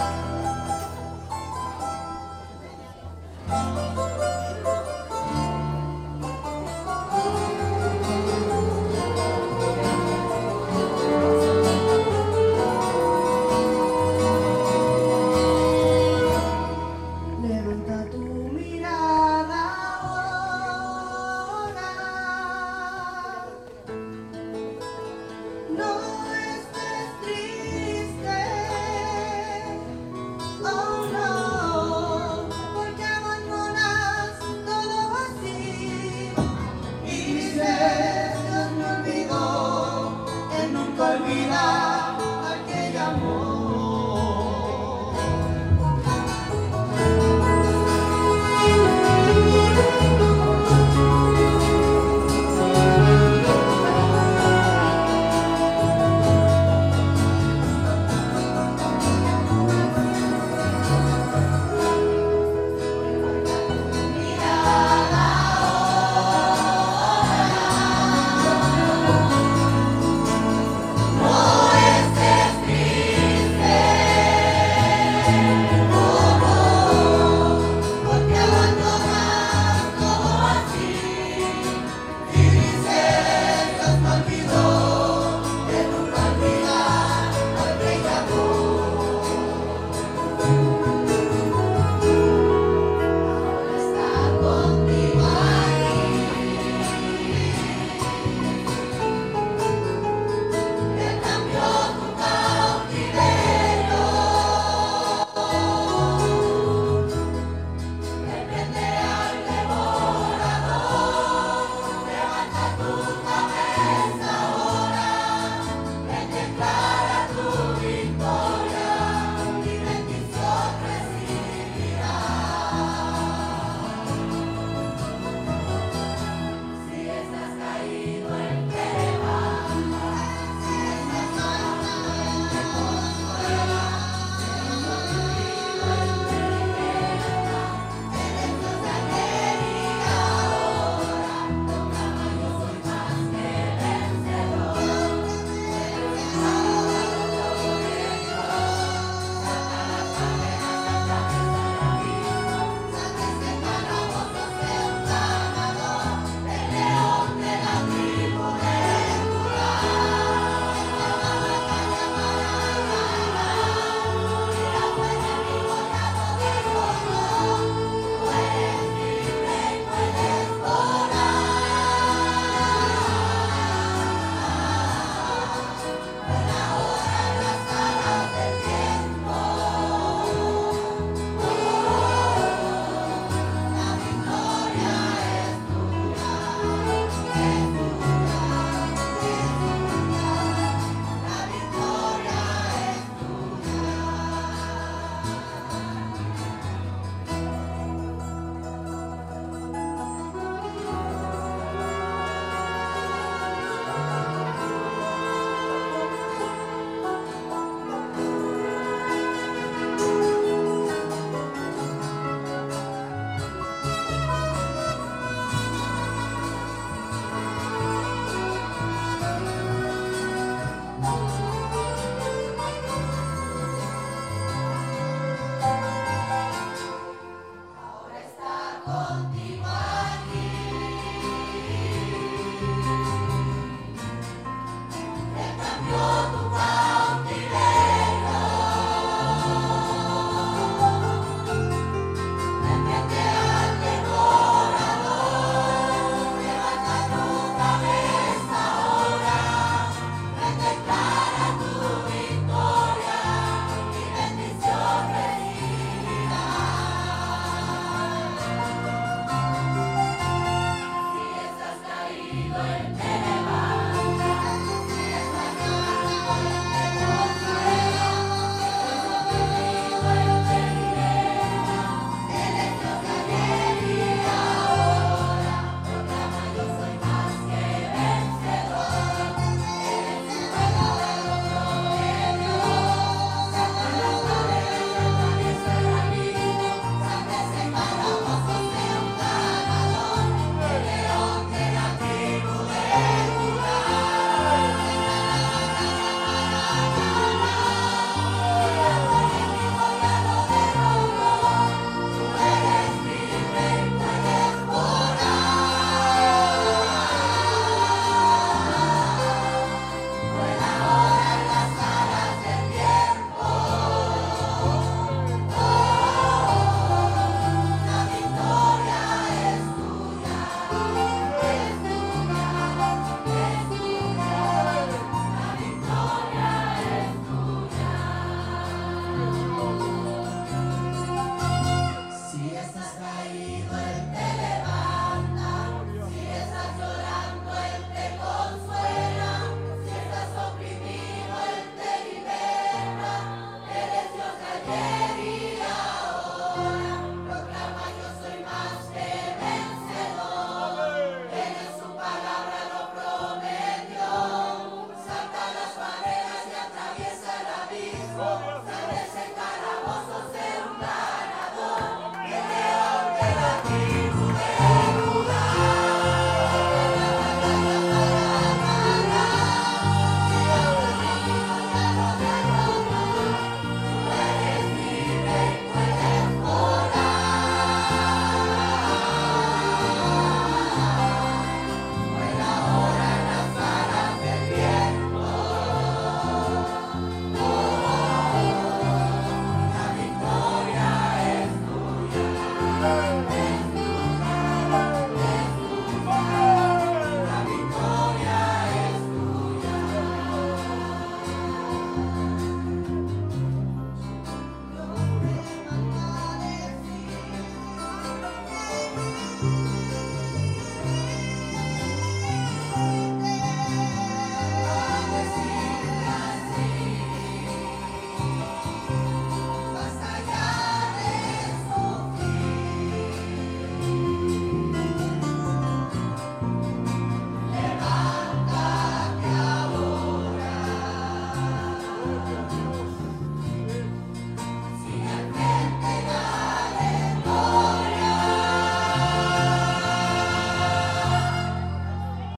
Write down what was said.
No Amen.